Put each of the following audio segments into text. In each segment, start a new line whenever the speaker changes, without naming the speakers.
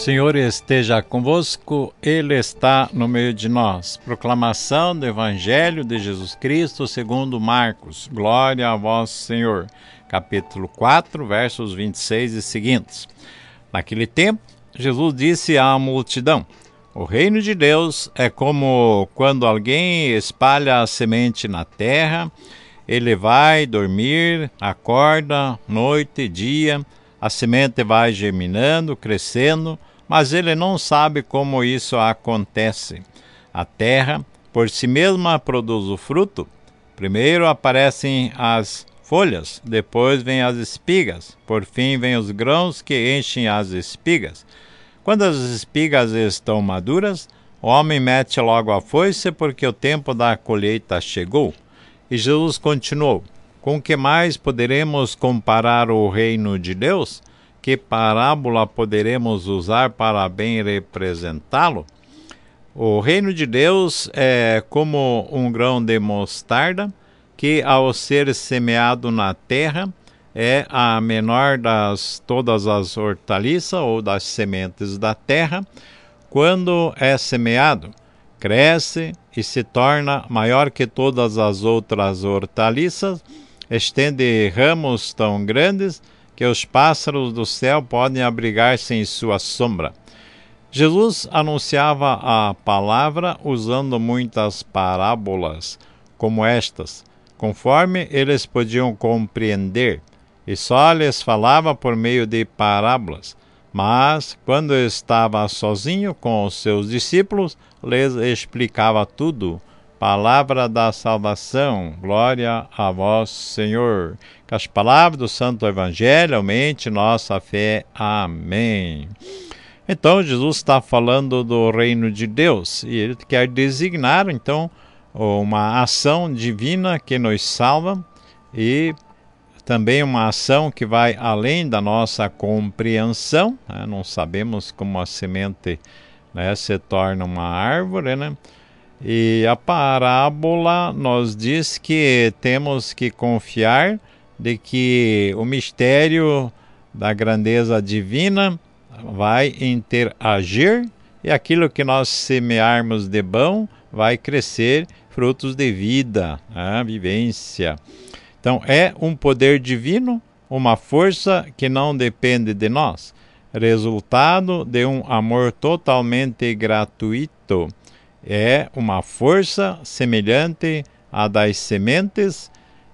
Senhor esteja convosco, Ele está no meio de nós. Proclamação do Evangelho de Jesus Cristo segundo Marcos. Glória a vós, Senhor. Capítulo 4, versos 26 e seguintes. Naquele tempo, Jesus disse à multidão: O reino de Deus é como quando alguém espalha a semente na terra, ele vai dormir, acorda noite e dia, a semente vai germinando, crescendo, mas ele não sabe como isso acontece. A terra, por si mesma, produz o fruto. Primeiro aparecem as folhas, depois vêm as espigas, por fim vêm os grãos que enchem as espigas. Quando as espigas estão maduras, o homem mete logo a foice, porque o tempo da colheita chegou. E Jesus continuou: Com que mais poderemos comparar o reino de Deus? Que parábola poderemos usar para bem representá-lo? O reino de Deus é como um grão de mostarda que, ao ser semeado na terra, é a menor das todas as hortaliças ou das sementes da terra. Quando é semeado, cresce e se torna maior que todas as outras hortaliças, estende ramos tão grandes que os pássaros do céu podem abrigar-se em sua sombra. Jesus anunciava a palavra usando muitas parábolas como estas, conforme eles podiam compreender, e só lhes falava por meio de parábolas. Mas, quando estava sozinho com os seus discípulos, lhes explicava tudo Palavra da salvação, glória a vós, Senhor. Que as palavras do Santo Evangelho aumente nossa fé. Amém. Então, Jesus está falando do reino de Deus e ele quer designar, então, uma ação divina que nos salva e também uma ação que vai além da nossa compreensão. Né? Não sabemos como a semente né, se torna uma árvore, né? E a parábola nos diz que temos que confiar de que o mistério da grandeza divina vai interagir e aquilo que nós semearmos de bom vai crescer frutos de vida, né? vivência. Então é um poder divino, uma força que não depende de nós, resultado de um amor totalmente gratuito é uma força semelhante à das sementes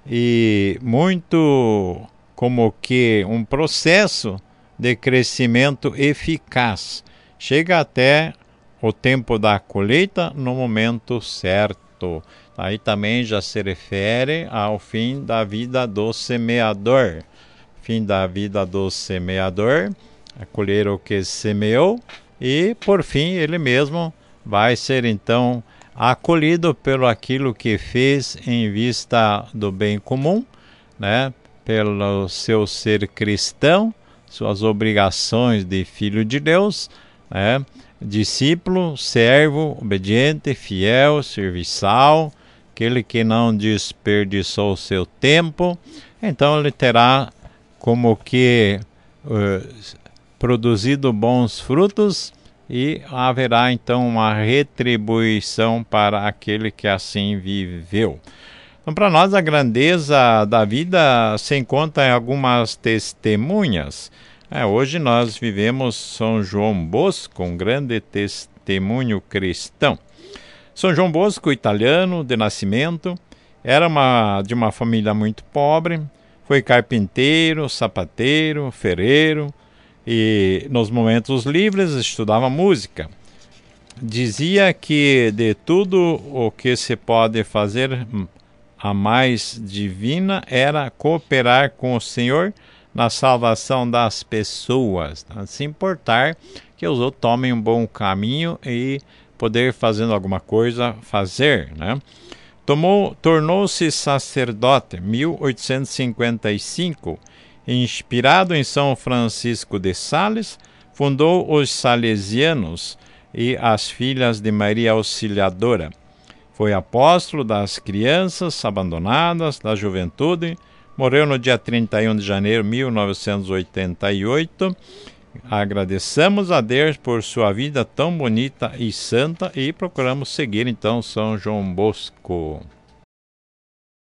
e muito como que um processo de crescimento eficaz. Chega até o tempo da colheita no momento certo. Aí também já se refere ao fim da vida do semeador. Fim da vida do semeador, a colher o que semeou e por fim ele mesmo vai ser então acolhido pelo aquilo que fez em vista do bem comum, né? Pelo seu ser cristão, suas obrigações de filho de Deus, né? Discípulo, servo, obediente, fiel, serviçal, aquele que não desperdiçou o seu tempo, então ele terá como que uh, produzido bons frutos e haverá então uma retribuição para aquele que assim viveu. Então, para nós, a grandeza da vida se encontra em algumas testemunhas. É, hoje nós vivemos São João Bosco, um grande testemunho cristão. São João Bosco, italiano de nascimento, era uma, de uma família muito pobre, foi carpinteiro, sapateiro, ferreiro, e nos momentos livres estudava música. Dizia que de tudo o que se pode fazer a mais divina era cooperar com o Senhor na salvação das pessoas, não se importar que os outros tomem um bom caminho e poder fazendo alguma coisa fazer, né? Tomou, tornou-se sacerdote 1855 Inspirado em São Francisco de Sales, fundou os Salesianos e as Filhas de Maria Auxiliadora. Foi apóstolo das crianças abandonadas, da juventude. Morreu no dia 31 de janeiro de 1988. Agradecemos a Deus por sua vida tão bonita e santa e procuramos seguir então São João Bosco.